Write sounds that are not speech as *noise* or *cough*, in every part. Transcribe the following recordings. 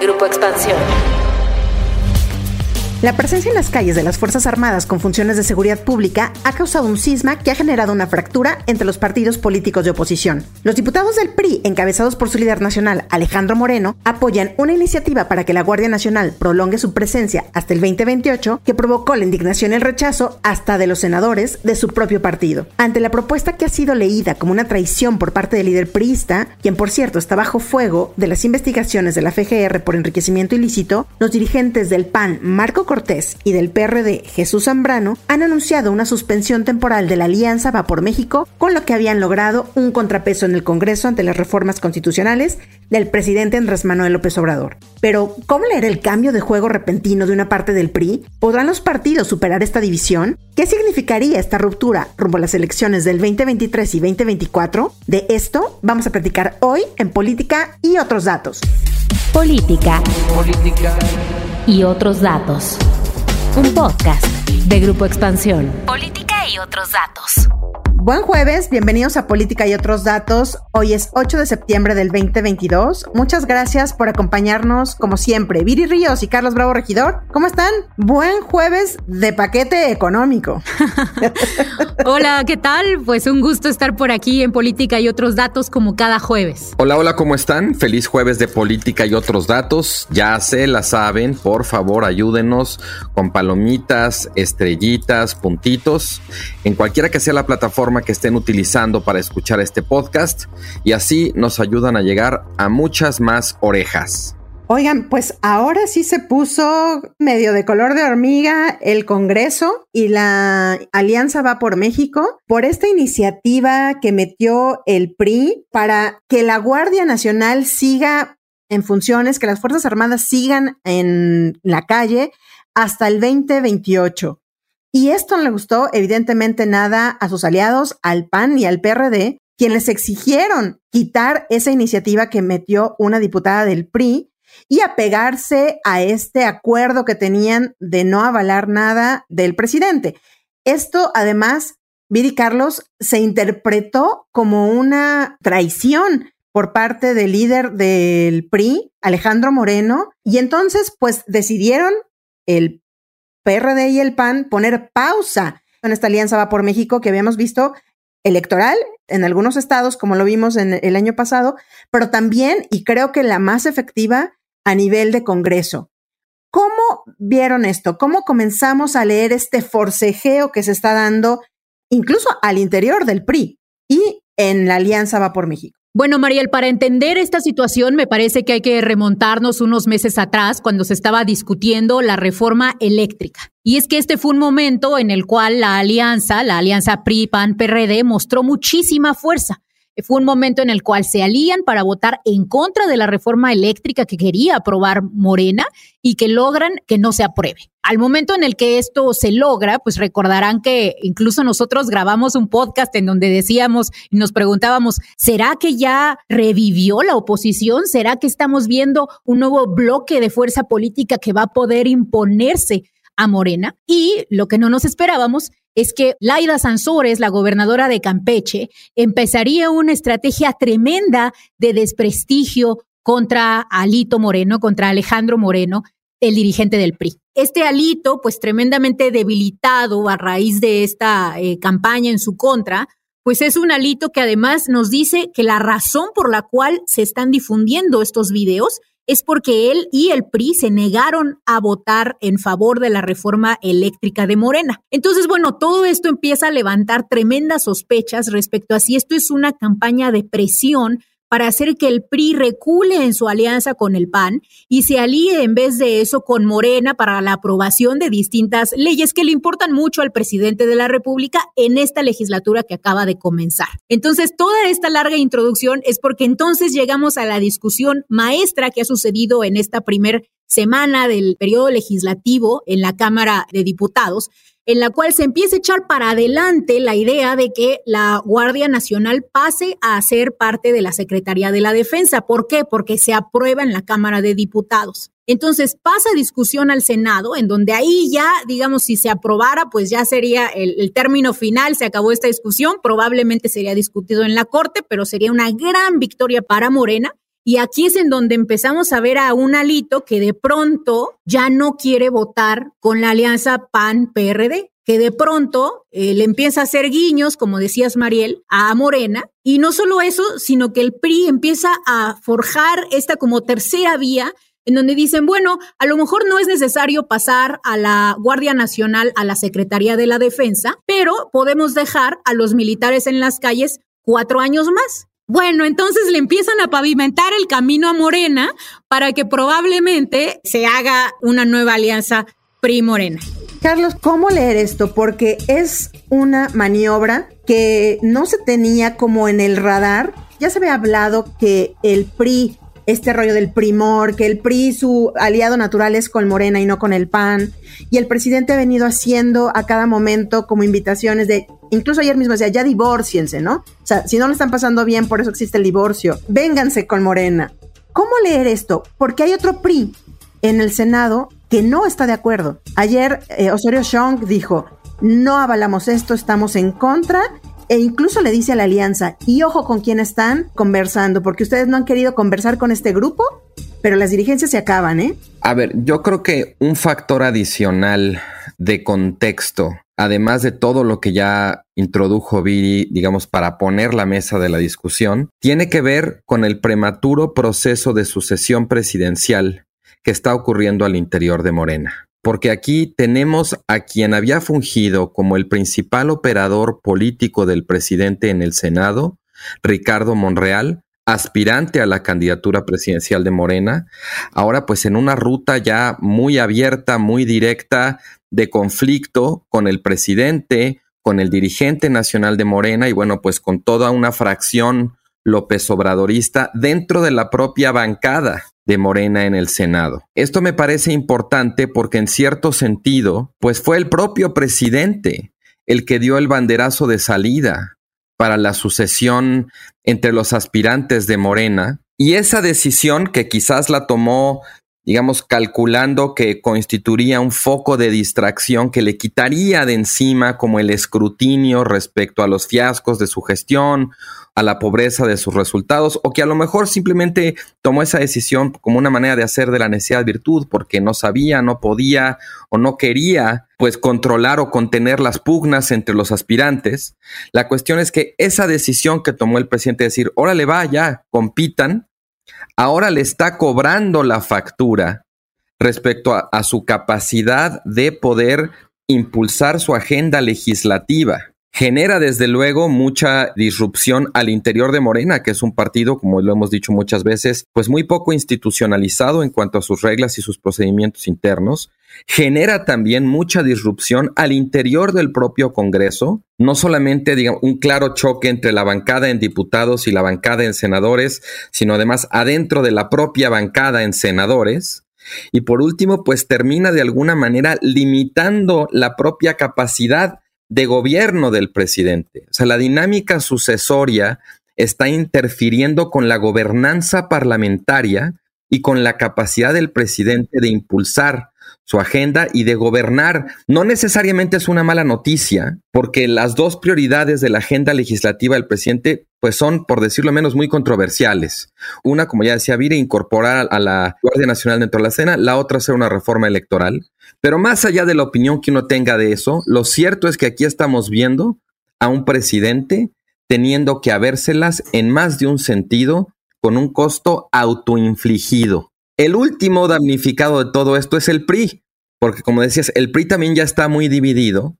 Grupo Expansión. La presencia en las calles de las Fuerzas Armadas con funciones de seguridad pública ha causado un cisma que ha generado una fractura entre los partidos políticos de oposición. Los diputados del PRI, encabezados por su líder nacional, Alejandro Moreno, apoyan una iniciativa para que la Guardia Nacional prolongue su presencia hasta el 2028 que provocó la indignación y el rechazo hasta de los senadores de su propio partido. Ante la propuesta que ha sido leída como una traición por parte del líder priista, quien por cierto está bajo fuego de las investigaciones de la FGR por enriquecimiento ilícito, los dirigentes del PAN, Marco y del PRD Jesús Zambrano han anunciado una suspensión temporal de la alianza Va por México, con lo que habían logrado un contrapeso en el Congreso ante las reformas constitucionales del presidente Andrés Manuel López Obrador. Pero, ¿cómo leer el cambio de juego repentino de una parte del PRI? ¿Podrán los partidos superar esta división? ¿Qué significaría esta ruptura rumbo a las elecciones del 2023 y 2024? De esto vamos a platicar hoy en Política y otros datos. Política. Política y otros datos. Un podcast de Grupo Expansión. Política y otros datos. Buen jueves, bienvenidos a Política y otros datos. Hoy es 8 de septiembre del 2022. Muchas gracias por acompañarnos como siempre. Viri Ríos y Carlos Bravo Regidor, ¿cómo están? Buen jueves de paquete económico. *laughs* hola, ¿qué tal? Pues un gusto estar por aquí en Política y otros datos como cada jueves. Hola, hola, ¿cómo están? Feliz jueves de Política y otros datos. Ya se la saben, por favor ayúdenos con palomitas, estrellitas, puntitos, en cualquiera que sea la plataforma que estén utilizando para escuchar este podcast y así nos ayudan a llegar a muchas más orejas. Oigan, pues ahora sí se puso medio de color de hormiga el Congreso y la Alianza va por México por esta iniciativa que metió el PRI para que la Guardia Nacional siga en funciones, que las Fuerzas Armadas sigan en la calle hasta el 2028. Y esto no le gustó evidentemente nada a sus aliados, al PAN y al PRD, quienes exigieron quitar esa iniciativa que metió una diputada del PRI y apegarse a este acuerdo que tenían de no avalar nada del presidente. Esto además, Viri Carlos, se interpretó como una traición por parte del líder del PRI, Alejandro Moreno, y entonces pues decidieron el PRD y el PAN poner pausa en esta alianza va por México que habíamos visto electoral en algunos estados, como lo vimos en el año pasado, pero también, y creo que la más efectiva, a nivel de Congreso. ¿Cómo vieron esto? ¿Cómo comenzamos a leer este forcejeo que se está dando incluso al interior del PRI y en la Alianza Va por México? Bueno, Mariel, para entender esta situación me parece que hay que remontarnos unos meses atrás cuando se estaba discutiendo la reforma eléctrica. Y es que este fue un momento en el cual la alianza, la alianza PRI-PAN-PRD, mostró muchísima fuerza. Fue un momento en el cual se alían para votar en contra de la reforma eléctrica que quería aprobar Morena y que logran que no se apruebe. Al momento en el que esto se logra, pues recordarán que incluso nosotros grabamos un podcast en donde decíamos y nos preguntábamos, ¿será que ya revivió la oposición? ¿Será que estamos viendo un nuevo bloque de fuerza política que va a poder imponerse a Morena? Y lo que no nos esperábamos es que Laida Sansores, la gobernadora de Campeche, empezaría una estrategia tremenda de desprestigio contra Alito Moreno, contra Alejandro Moreno, el dirigente del PRI. Este Alito, pues tremendamente debilitado a raíz de esta eh, campaña en su contra, pues es un Alito que además nos dice que la razón por la cual se están difundiendo estos videos es porque él y el PRI se negaron a votar en favor de la reforma eléctrica de Morena. Entonces, bueno, todo esto empieza a levantar tremendas sospechas respecto a si esto es una campaña de presión para hacer que el PRI recule en su alianza con el PAN y se alíe en vez de eso con Morena para la aprobación de distintas leyes que le importan mucho al presidente de la República en esta legislatura que acaba de comenzar. Entonces, toda esta larga introducción es porque entonces llegamos a la discusión maestra que ha sucedido en esta primer semana del periodo legislativo en la Cámara de Diputados, en la cual se empieza a echar para adelante la idea de que la Guardia Nacional pase a ser parte de la Secretaría de la Defensa. ¿Por qué? Porque se aprueba en la Cámara de Diputados. Entonces pasa discusión al Senado, en donde ahí ya, digamos, si se aprobara, pues ya sería el, el, término final, se acabó esta discusión, probablemente sería discutido en la Corte, pero sería una gran victoria para Morena. Y aquí es en donde empezamos a ver a un alito que de pronto ya no quiere votar con la alianza PAN-PRD, que de pronto eh, le empieza a hacer guiños, como decías Mariel, a Morena. Y no solo eso, sino que el PRI empieza a forjar esta como tercera vía en donde dicen, bueno, a lo mejor no es necesario pasar a la Guardia Nacional, a la Secretaría de la Defensa, pero podemos dejar a los militares en las calles cuatro años más. Bueno, entonces le empiezan a pavimentar el camino a Morena para que probablemente se haga una nueva alianza PRI-Morena. Carlos, ¿cómo leer esto? Porque es una maniobra que no se tenía como en el radar. Ya se había hablado que el PRI este rollo del primor, que el PRI, su aliado natural es con Morena y no con el PAN. Y el presidente ha venido haciendo a cada momento como invitaciones de, incluso ayer mismo decía, ya divorciense, ¿no? O sea, si no lo están pasando bien, por eso existe el divorcio. Vénganse con Morena. ¿Cómo leer esto? Porque hay otro PRI en el Senado que no está de acuerdo. Ayer eh, Osorio Chong dijo, no avalamos esto, estamos en contra e incluso le dice a la alianza, y ojo con quién están conversando, porque ustedes no han querido conversar con este grupo, pero las dirigencias se acaban, ¿eh? A ver, yo creo que un factor adicional de contexto, además de todo lo que ya introdujo Viri, digamos, para poner la mesa de la discusión, tiene que ver con el prematuro proceso de sucesión presidencial que está ocurriendo al interior de Morena. Porque aquí tenemos a quien había fungido como el principal operador político del presidente en el Senado, Ricardo Monreal, aspirante a la candidatura presidencial de Morena, ahora pues en una ruta ya muy abierta, muy directa de conflicto con el presidente, con el dirigente nacional de Morena y bueno, pues con toda una fracción López Obradorista dentro de la propia bancada de Morena en el Senado. Esto me parece importante porque en cierto sentido, pues fue el propio presidente el que dio el banderazo de salida para la sucesión entre los aspirantes de Morena y esa decisión que quizás la tomó digamos, calculando que constituiría un foco de distracción que le quitaría de encima como el escrutinio respecto a los fiascos de su gestión, a la pobreza de sus resultados, o que a lo mejor simplemente tomó esa decisión como una manera de hacer de la necesidad virtud, porque no sabía, no podía o no quería, pues, controlar o contener las pugnas entre los aspirantes. La cuestión es que esa decisión que tomó el presidente de decir, órale, va, ya, compitan, ahora le está cobrando la factura respecto a, su capacidad de poder impulsar su agenda legislativa genera desde luego mucha disrupción al interior de Morena, que es un partido, como lo hemos dicho muchas veces, pues muy poco institucionalizado en cuanto a sus reglas y sus procedimientos internos. Genera también mucha disrupción al interior del propio Congreso, no solamente digamos, un claro choque entre la bancada en diputados y la bancada en senadores, sino además adentro de la propia bancada en senadores. Y por último, pues termina de alguna manera limitando la propia capacidad de gobierno del presidente. O sea, la dinámica sucesoria está interfiriendo con la gobernanza parlamentaria y con la capacidad del presidente de impulsar su agenda y de gobernar. No necesariamente es una mala noticia, porque las dos prioridades de la agenda legislativa del presidente, pues son, por decirlo menos, muy controversiales. Una, como ya decía Vire, incorporar a la Guardia Nacional dentro de la escena, la otra hacer una reforma electoral. Pero más allá de la opinión que uno tenga de eso, lo cierto es que aquí estamos viendo a un presidente teniendo que habérselas en más de un sentido con un costo autoinfligido. El último damnificado de todo esto es el PRI, porque como decías, el PRI también ya está muy dividido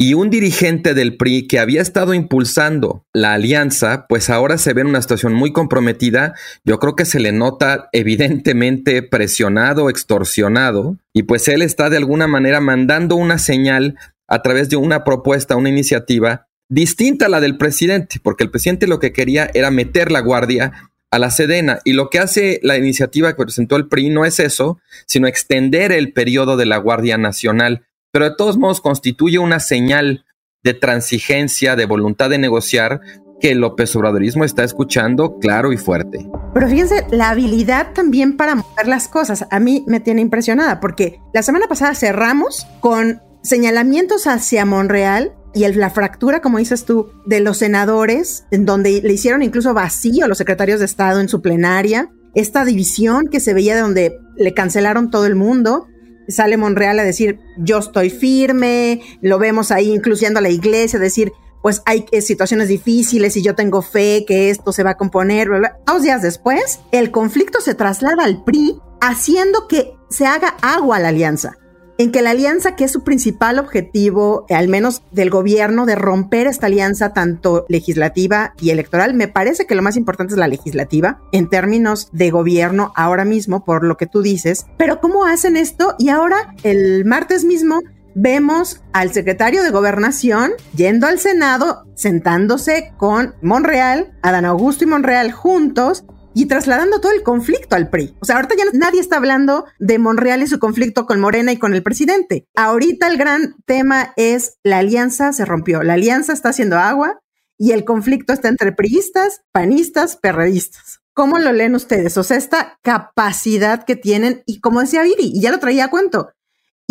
Y un dirigente del PRI que había estado impulsando la alianza, pues ahora se ve en una situación muy comprometida. Yo creo que se le nota evidentemente presionado, extorsionado, y pues él está de alguna manera mandando una señal a través de una propuesta, una iniciativa distinta a la del presidente, porque el presidente lo que quería era meter la guardia a la Sedena. Y lo que hace la iniciativa que presentó el PRI no es eso, sino extender el periodo de la Guardia Nacional pero de todos modos constituye una señal de transigencia, de voluntad de negociar que el López Obradorismo está escuchando claro y fuerte. Pero fíjense, la habilidad también para mover las cosas a mí me tiene impresionada porque la semana pasada cerramos con señalamientos hacia Monreal y la fractura, como dices tú, de los senadores, en donde le hicieron incluso vacío a los secretarios de Estado en su plenaria, esta división que se veía de donde le cancelaron todo el mundo, sale Monreal a decir, yo estoy firme, lo vemos ahí incluyendo a la iglesia, decir, pues hay eh, situaciones difíciles y yo tengo fe que esto se va a componer. Dos días después, el conflicto se traslada al PRI, haciendo que se haga agua la alianza en que la alianza, que es su principal objetivo, al menos del gobierno, de romper esta alianza tanto legislativa y electoral, me parece que lo más importante es la legislativa en términos de gobierno ahora mismo, por lo que tú dices. Pero ¿cómo hacen esto? Y ahora, el martes mismo, vemos al secretario de Gobernación yendo al Senado, sentándose con Monreal, Adán Augusto y Monreal juntos, y trasladando todo el conflicto al PRI. O sea, ahorita ya nadie está hablando de Monreal y su conflicto con Morena y con el presidente. Ahorita el gran tema es la alianza se rompió, la alianza está haciendo agua y el conflicto está entre priistas, panistas, perredistas. ¿Cómo lo leen ustedes? O sea, esta capacidad que tienen y como decía Viri, y ya lo traía a cuento,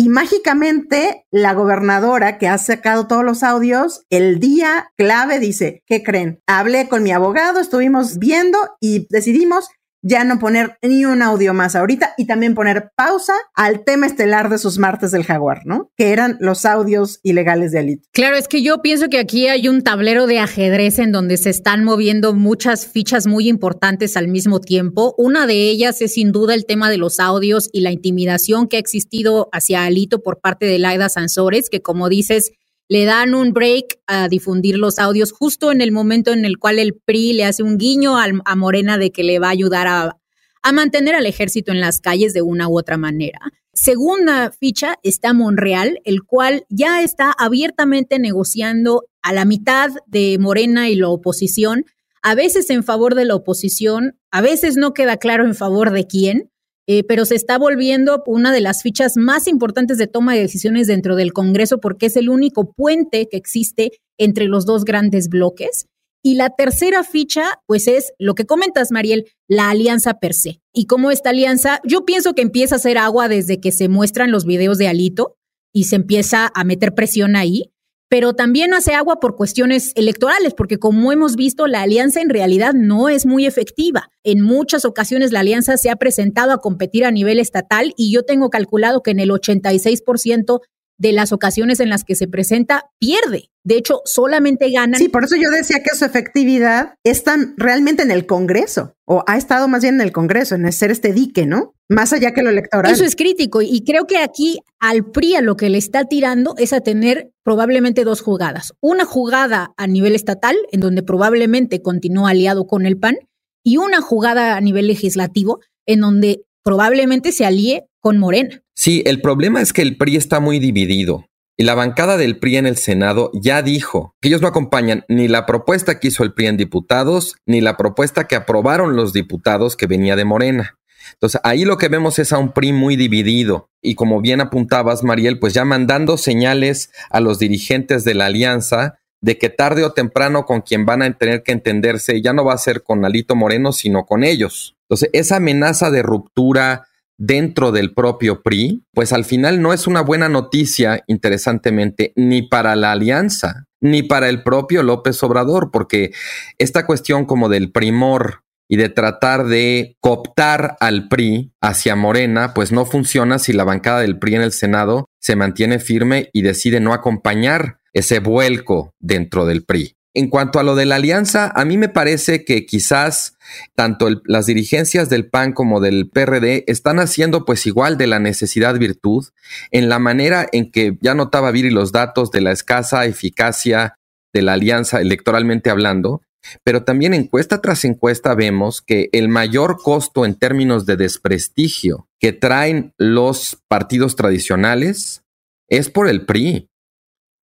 y mágicamente la gobernadora que ha sacado todos los audios, el día clave dice, ¿qué creen? Hablé con mi abogado, estuvimos viendo y decidimos ya no poner ni un audio más ahorita y también poner pausa al tema estelar de sus martes del jaguar, ¿no? Que eran los audios ilegales de Alito. Claro, es que yo pienso que aquí hay un tablero de ajedrez en donde se están moviendo muchas fichas muy importantes al mismo tiempo. Una de ellas es sin duda el tema de los audios y la intimidación que ha existido hacia Alito por parte de Laida Sansores, que como dices, le dan un break a difundir los audios justo en el momento en el cual el PRI le hace un guiño a, Morena de que le va a ayudar a, a mantener al ejército en las calles de una u otra manera. Segunda ficha está Monreal, el cual ya está abiertamente negociando a la mitad de Morena y la oposición, a veces en favor de la oposición, a veces no queda claro en favor de quién, eh, pero se está volviendo una de las fichas más importantes de toma de decisiones dentro del Congreso porque es el único puente que existe entre los dos grandes bloques. Y la tercera ficha, pues es lo que comentas, Mariel, la alianza per se. Y cómo esta alianza, yo pienso que empieza a hacer agua desde que se muestran los videos de Alito y se empieza a meter presión ahí pero también hace agua por cuestiones electorales, porque como hemos visto, la alianza en realidad no es muy efectiva. En muchas ocasiones la alianza se ha presentado a competir a nivel estatal y yo tengo calculado que en el 86% de las ocasiones en las que se presenta, pierde. De hecho, solamente gana. Sí, por eso yo decía que su efectividad está realmente en el Congreso, o ha estado más bien en el Congreso, en ser este dique, ¿no? Más allá que lo electoral. Eso es crítico, y creo que aquí al PRI a lo que le está tirando es a tener probablemente dos jugadas. Una jugada a nivel estatal, en donde probablemente continúa aliado con el PAN, y una jugada a nivel legislativo, en donde probablemente se alíe con Morena. Sí, el problema es que el PRI está muy dividido. Y la bancada del PRI en el Senado ya dijo que ellos no acompañan ni la propuesta que hizo el PRI en diputados, ni la propuesta que aprobaron los diputados que venía de Morena. Entonces ahí lo que vemos es a un PRI muy dividido y como bien apuntabas, Mariel, pues ya mandando señales a los dirigentes de la alianza de que tarde o temprano con quien van a tener que entenderse ya no va a ser con Alito Moreno, sino con ellos. Entonces esa amenaza de ruptura, dentro del propio PRI, pues al final no es una buena noticia, interesantemente, ni para la alianza, ni para el propio López Obrador, porque esta cuestión como del primor y de tratar de cooptar al PRI hacia Morena, pues no funciona si la bancada del PRI en el Senado se mantiene firme y decide no acompañar ese vuelco dentro del PRI. En cuanto a lo de la alianza, a mí me parece que quizás tanto las dirigencias del PAN como del PRD están haciendo pues igual de la necesidad virtud en la manera en que ya notaba Viri los datos de la escasa eficacia de la alianza electoralmente hablando, pero también encuesta tras encuesta vemos que el mayor costo en términos de desprestigio que traen los partidos tradicionales es por el PRI.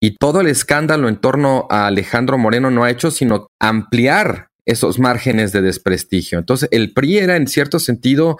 Y todo el escándalo en torno a Alejandro Moreno no ha hecho sino ampliar esos márgenes de desprestigio. Entonces, el PRI era en cierto sentido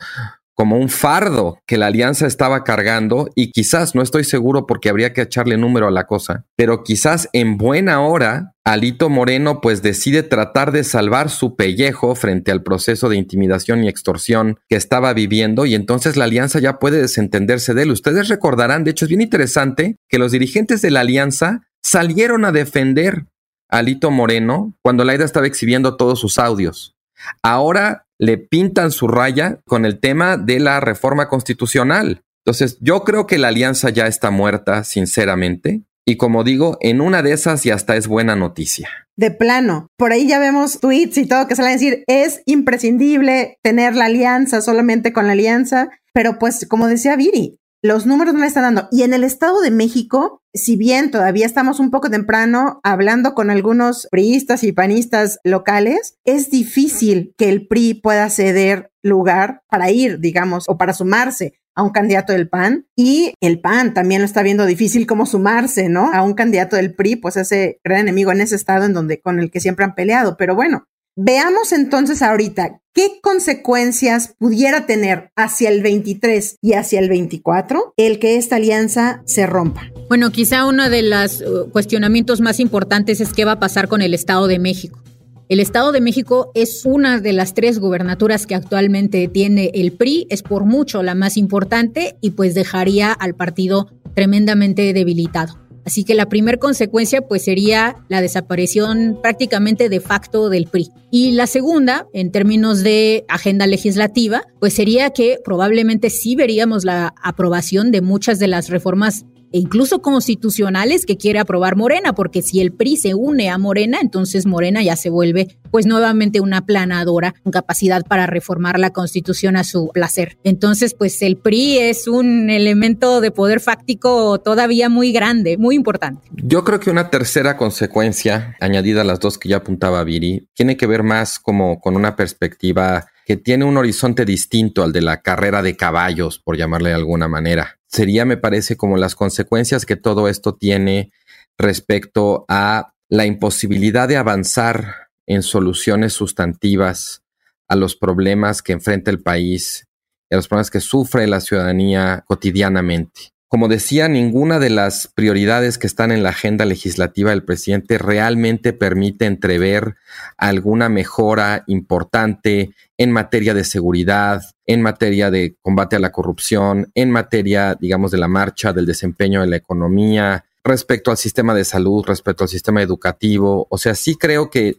como un fardo que la alianza estaba cargando y quizás, no estoy seguro porque habría que echarle número a la cosa, pero quizás en buena hora Alito Moreno pues decide tratar de salvar su pellejo frente al proceso de intimidación y extorsión que estaba viviendo y entonces la alianza ya puede desentenderse de él. Ustedes recordarán, de hecho es bien interesante que los dirigentes de la alianza salieron a defender a Alito Moreno cuando Laida estaba exhibiendo todos sus audios. Ahora le pintan su raya con el tema de la reforma constitucional. Entonces, yo creo que la alianza ya está muerta, sinceramente. Y como digo, en una de esas ya hasta es buena noticia. De plano, por ahí ya vemos tweets y todo que salen a decir, es imprescindible tener la alianza solamente con la alianza, pero pues como decía Viri, los números no le están dando. Y en el Estado de México, si bien todavía estamos un poco temprano hablando con algunos priistas y panistas locales, es difícil que el PRI pueda ceder lugar para ir, digamos, o para sumarse a un candidato del PAN y el PAN también lo está viendo difícil como sumarse, ¿no? A un candidato del PRI, pues ese gran enemigo en ese estado en donde con el que siempre han peleado, pero bueno, Veamos entonces ahorita qué consecuencias pudiera tener hacia el 23 y hacia el 24 el que esta alianza se rompa. Bueno, quizá uno de los uh, cuestionamientos más importantes es qué va a pasar con el Estado de México. El Estado de México es una de las tres gubernaturas que actualmente tiene el PRI, es por mucho la más importante y pues dejaría al partido tremendamente debilitado. Así que la primera consecuencia pues sería la desaparición prácticamente de facto del PRI. Y la segunda, en términos de agenda legislativa, pues sería que probablemente sí veríamos la aprobación de muchas de las reformas e incluso constitucionales que quiere aprobar Morena, porque si el PRI se une a Morena, entonces Morena ya se vuelve pues nuevamente una planadora con capacidad para reformar la constitución a su placer. Entonces pues el PRI es un elemento de poder fáctico todavía muy grande, muy importante. Yo creo que una tercera consecuencia, añadida a las dos que ya apuntaba Viri, tiene que ver más como con una perspectiva que tiene un horizonte distinto al de la carrera de caballos, por llamarle de alguna manera sería, me parece, como las consecuencias que todo esto tiene respecto a la imposibilidad de avanzar en soluciones sustantivas a los problemas que enfrenta el país y a los problemas que sufre la ciudadanía cotidianamente. Como decía, ninguna de las prioridades que están en la agenda legislativa del presidente realmente permite entrever alguna mejora importante en materia de seguridad, en materia de combate a la corrupción, en materia, digamos, de la marcha, del desempeño de la economía, respecto al sistema de salud, respecto al sistema educativo. O sea, sí creo que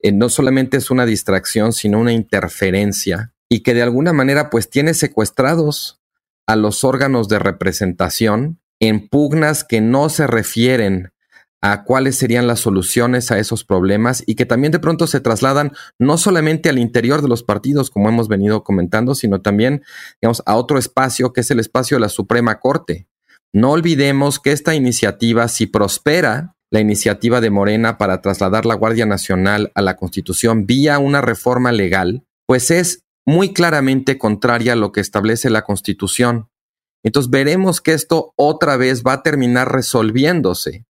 eh, no solamente es una distracción, sino una interferencia y que de alguna manera pues tiene secuestrados a los órganos de representación en pugnas que no se refieren a cuáles serían las soluciones a esos problemas y que también de pronto se trasladan no solamente al interior de los partidos, como hemos venido comentando, sino también, digamos, a otro espacio que es el espacio de la Suprema Corte. No olvidemos que esta iniciativa, si prospera, la iniciativa de Morena para trasladar la Guardia Nacional a la Constitución vía una reforma legal, pues es muy claramente contraria a lo que establece la Constitución. Entonces veremos que esto otra vez va a terminar resolviéndose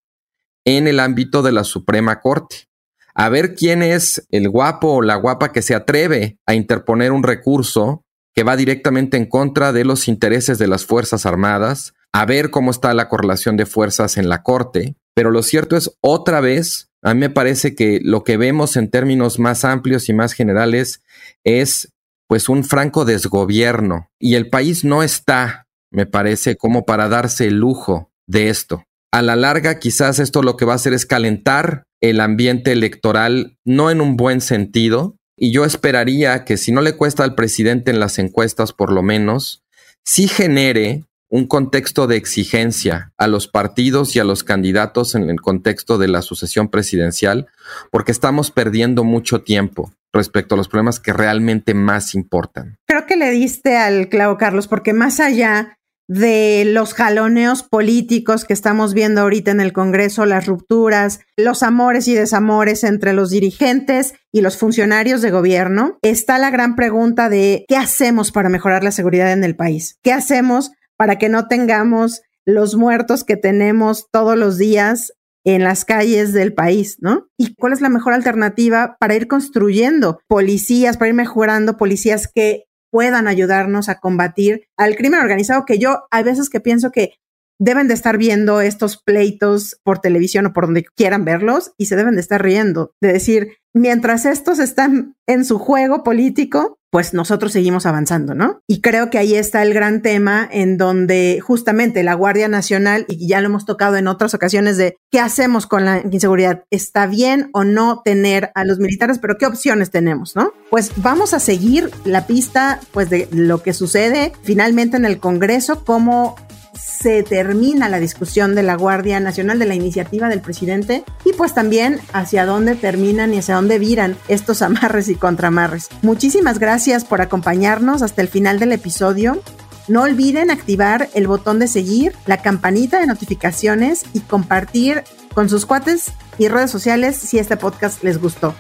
en el ámbito de la Suprema Corte. A ver quién es el guapo o la guapa que se atreve a interponer un recurso que va directamente en contra de los intereses de las Fuerzas Armadas, a ver cómo está la correlación de fuerzas en la Corte. Pero lo cierto es, otra vez, a mí me parece que lo que vemos en términos más amplios y más generales es pues un franco desgobierno y el país no está, me parece, como para darse el lujo de esto. A la larga, quizás esto lo que va a hacer es calentar el ambiente electoral, no en un buen sentido, y yo esperaría que si no le cuesta al presidente en las encuestas, por lo menos, sí genere un contexto de exigencia a los partidos y a los candidatos en el contexto de la sucesión presidencial, porque estamos perdiendo mucho tiempo respecto a los problemas que realmente más importan. Creo que le diste al clavo, Carlos, porque más allá de los jaloneos políticos que estamos viendo ahorita en el Congreso, las rupturas, los amores y desamores entre los dirigentes y los funcionarios de gobierno, está la gran pregunta de qué hacemos para mejorar la seguridad en el país, qué hacemos para que no tengamos los muertos que tenemos todos los días en las calles del país, ¿no? ¿Y cuál es la mejor alternativa para ir construyendo policías, para ir mejorando policías que puedan ayudarnos a combatir al crimen organizado, que yo hay veces que pienso que deben de estar viendo estos pleitos por televisión o por donde quieran verlos y se deben de estar riendo, de decir, mientras estos están en su juego político, pues nosotros seguimos avanzando, ¿no? Y creo que ahí está el gran tema en donde justamente la Guardia Nacional, y ya lo hemos tocado en otras ocasiones, de qué hacemos con la inseguridad, ¿está bien o no tener a los militares, pero qué opciones tenemos, ¿no? Pues vamos a seguir la pista, pues de lo que sucede finalmente en el Congreso, cómo se termina la discusión de la Guardia Nacional, de la iniciativa del presidente, y pues también hacia dónde terminan y hacia dónde viran estos *laughs* amarres y contramarres. Muchísimas gracias por acompañarnos hasta el final del episodio. No olviden activar el botón de seguir, la campanita de notificaciones y compartir con sus cuates y redes sociales si este podcast les gustó.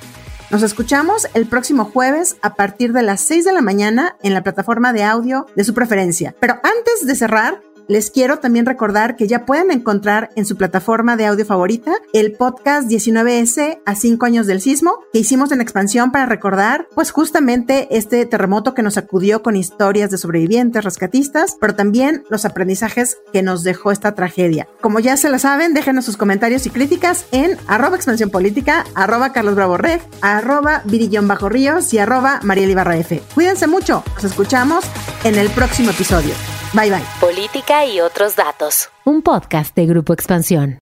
Nos escuchamos el próximo jueves a partir de las 6 de la mañana en la plataforma de audio de su preferencia. Pero antes de cerrar, les quiero también recordar que ya pueden encontrar en su plataforma de audio favorita el podcast 19S a 5 años del sismo que hicimos en expansión para recordar pues justamente este terremoto que nos acudió con historias de sobrevivientes, rescatistas, pero también los aprendizajes que nos dejó esta tragedia. Como ya se lo saben, déjenos sus comentarios y críticas en arroba expansión política, arroba Carlos Bravo arroba Virillón Bajo Ríos y arroba Mariel F. Cuídense mucho, nos escuchamos en el próximo episodio. Bye bye. Y otros datos. Un podcast de Grupo Expansión.